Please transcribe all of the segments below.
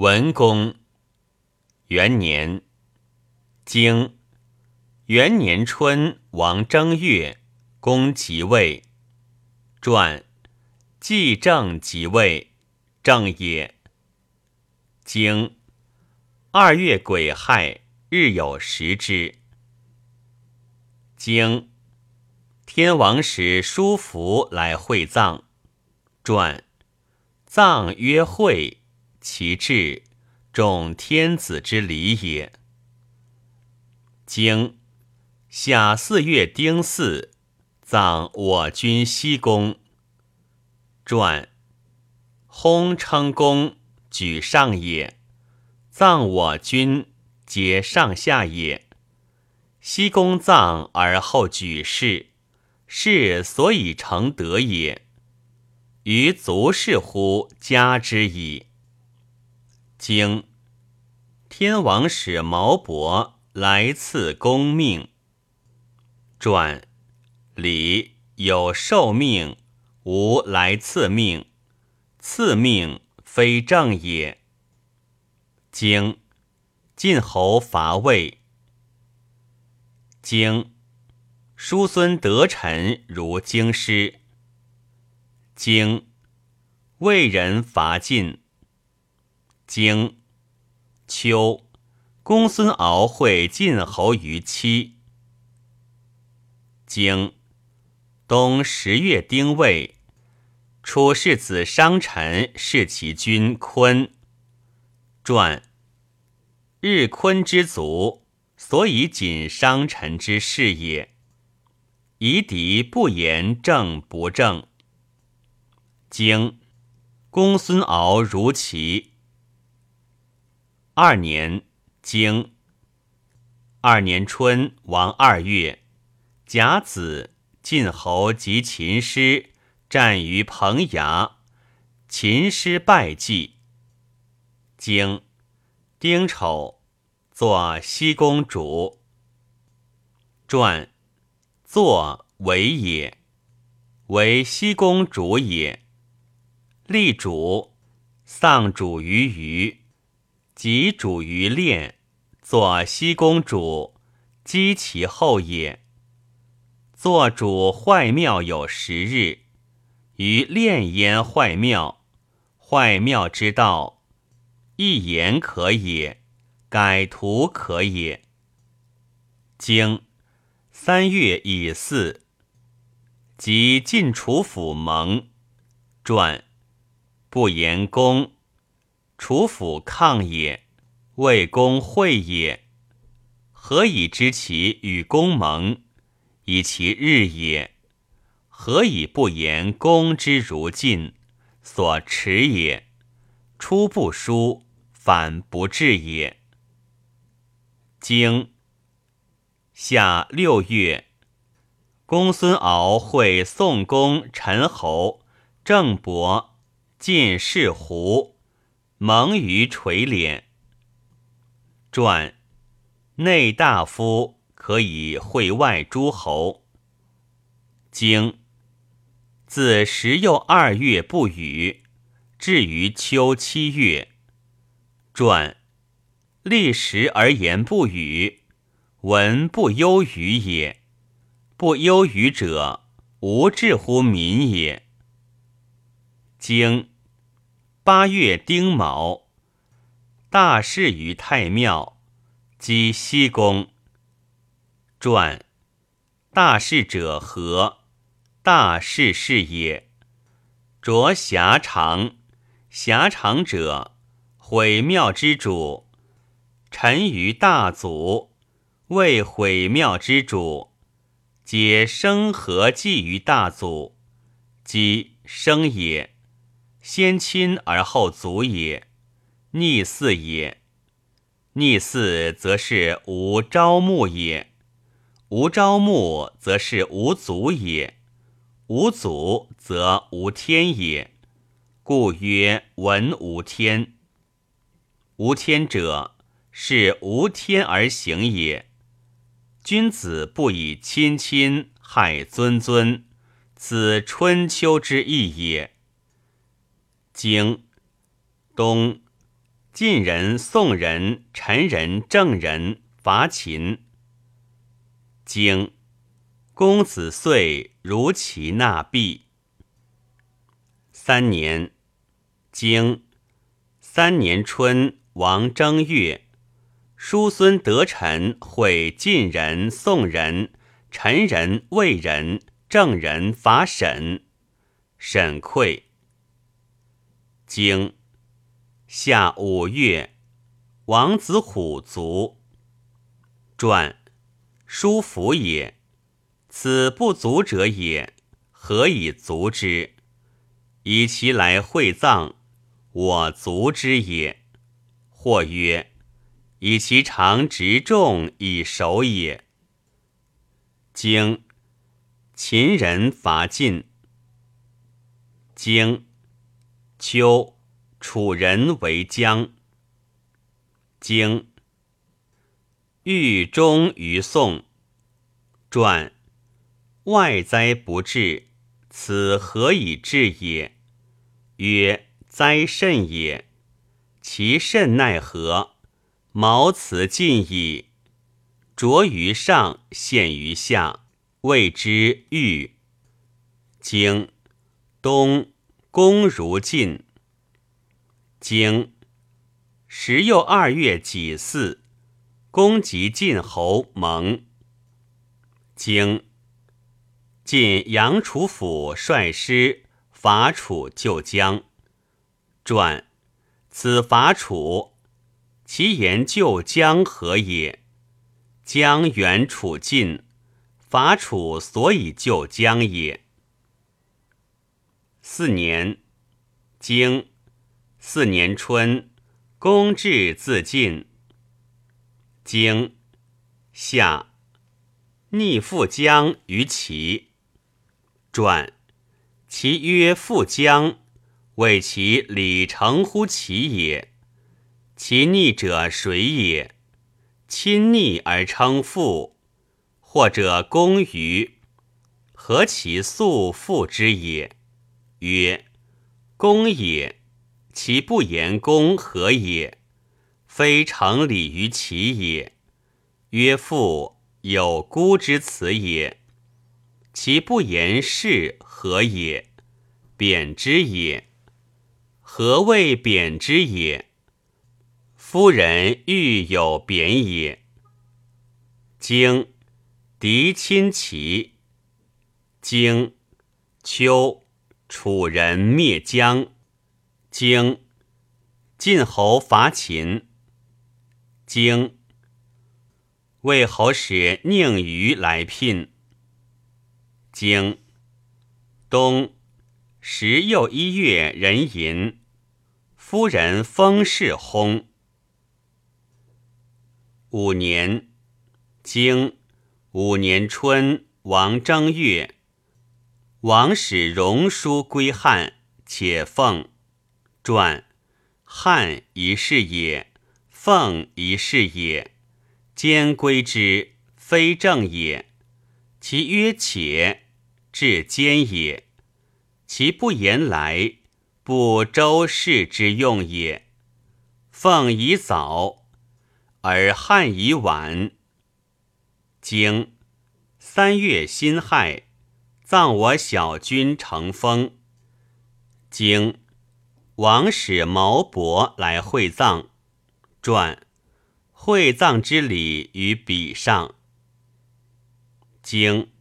文公元年，经元年春，王正月，公即位。传季正即位，正也。经二月癸亥，日有食之。经天王使叔服来会葬。传葬曰会。其志，重天子之礼也。经夏四月丁巳，葬我君西宫。传薨称公，举上也。葬我君，皆上下也。西宫葬而后举事，是所以成德也。于足视乎加之矣。经天王使毛伯来赐公命。传礼有受命，无来赐命。赐命非正也。经晋侯伐魏。经叔孙得臣如京师。经魏人伐晋。经秋，公孙敖会晋侯于期。经冬十月丁未，楚世子商臣弑其君坤。传日坤之族，所以谨商臣之事也。夷狄不言正不正。经公孙敖如齐。二年，经二年春，王二月，甲子，晋侯及秦师战于彭衙，秦师败绩。经丁丑，作西宫主。传作为也，为西宫主也。立主，丧主于虞。即主于练，作西宫主，击其后也。作主坏庙有十日，于炼焉坏庙，坏庙之道，一言可也，改图可也。经三月乙巳，即晋楚府盟。传不言功。楚府抗也，魏公会也。何以知其与公盟，以其日也？何以不言公之如晋，所持也？出不书，反不至也。经夏六月，公孙敖会宋公、陈侯、郑伯、晋士胡。蒙于垂帘。传内大夫可以会外诸侯。经自十又二月不雨，至于秋七月。传立时而言不雨，闻不忧于也。不忧于者，无志乎民也。经。八月丁卯，大事于太庙，即西宫。传大事者何？大事是也。着狭长，狭长者毁庙之主。臣于大祖，为毁庙之主，皆生何祭于大祖？即生也。先亲而后族也，逆嗣也。逆嗣则是无朝暮也，无朝暮则是无祖也，无祖则无天也。故曰文无天。无天者，是无天而行也。君子不以亲亲害尊尊，此春秋之意也。经东晋人、宋人、陈人、郑人伐秦。经公子遂如其纳币。三年，经三年春，王正月，叔孙得臣会晋人、宋人、陈人、魏人、郑人伐沈，沈溃。经夏五月，王子虎卒。传叔服也，此不足者也，何以足之？以其来会葬，我足之也。或曰：以其常执重以守也。经秦人伐晋。经秋，楚人为将。经豫中于宋。传外灾不至，此何以至也？曰：灾甚也。其甚奈何？毛此尽矣。着于上，陷于下，谓之豫。经冬，公如晋。经时又二月己巳，公即晋侯蒙。经晋阳楚府率师伐楚救姜。传此伐楚，其言救江何也？江远楚晋，伐楚所以救姜也。四年，经。四年春，公至自尽。经夏，逆复姜于齐。传其曰复姜，谓其礼成乎齐也。其逆者谁也？亲逆而称父，或者公于何其素父之也？曰公也。其不言公何也？非成礼于其也。曰父有孤之辞也。其不言是何也？贬之也。何谓贬之也？夫人欲有贬也。经敌亲齐。经秋楚人灭姜。经晋侯伐秦。经魏侯使宁于来聘。经冬十又一月壬寅，夫人封氏薨。五年，经五年春，王正月，王使荣书归汉，且奉。传汉一事也，奉一事也，兼归之，非正也。其曰且，至兼也。其不言来，不周氏之用也。奉以早，而汉以晚。经三月辛亥，葬我小君成风。经。王使毛伯来会葬，传会葬之礼于笔上。经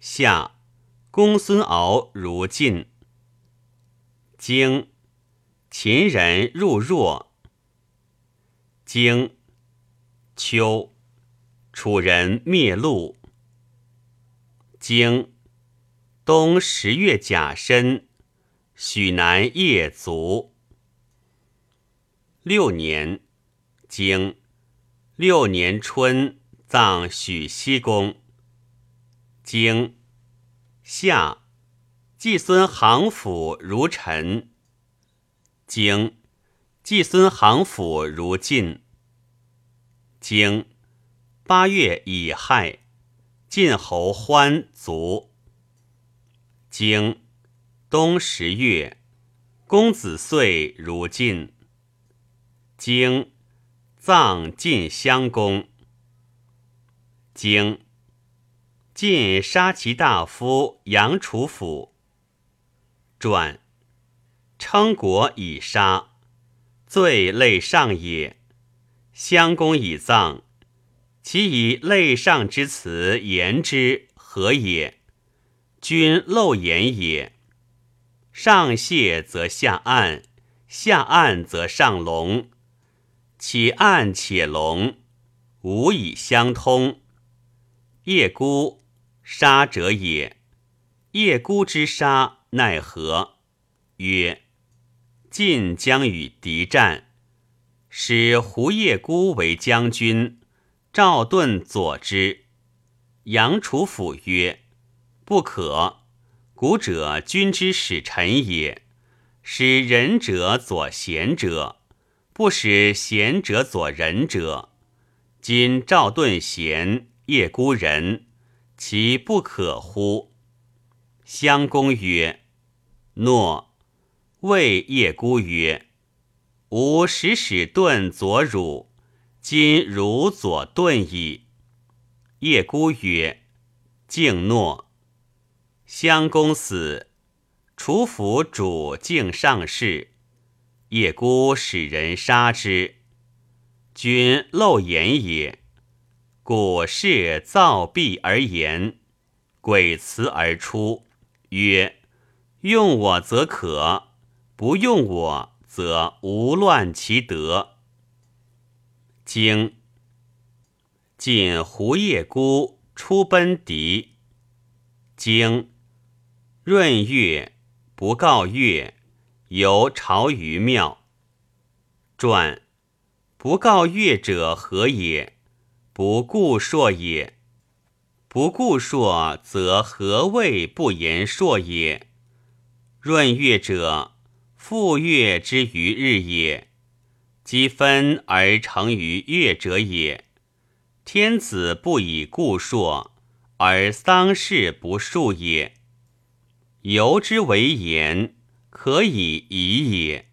夏，公孙敖如晋。经秦人入若。经秋，楚人灭陆。经冬十月甲申。许南夜卒。六年，经六年春，葬许西公。经夏，季孙行府如陈。经季孙行府如晋。经八月乙亥，晋侯欢卒。经冬十月，公子遂如晋。经葬晋襄公。经晋杀其大夫杨楚府。传称国以杀，罪类上也。襄公以葬，其以类上之辞言之何也？君漏言也。上谢则下暗，下暗则上隆。且暗且隆，无以相通。叶孤杀者也。叶孤之杀，奈何？曰：晋将与敌战，使胡叶孤为将军，赵盾佐之。杨楚府曰：不可。古者君之使臣也，使仁者佐贤者，不使贤者佐仁者。今赵盾贤，叶孤仁，其不可乎？襄公曰：“诺。”谓叶孤曰：“吾使使盾佐汝，今汝佐盾矣。”叶孤曰：“敬诺。”襄公死，楚府主敬上士，叶孤使人杀之。君漏言也，古事造弊而言，鬼辞而出，曰：“用我则可，不用我则无乱其德。”经晋胡叶孤出奔狄，经。闰月，不告月，由朝于庙。传不告月者何也？不顾朔也。不顾朔，则何谓不言朔也？闰月者，复月之于日也。积分而成于月者也。天子不以固朔，而丧事不数也。由之为言，可以疑也。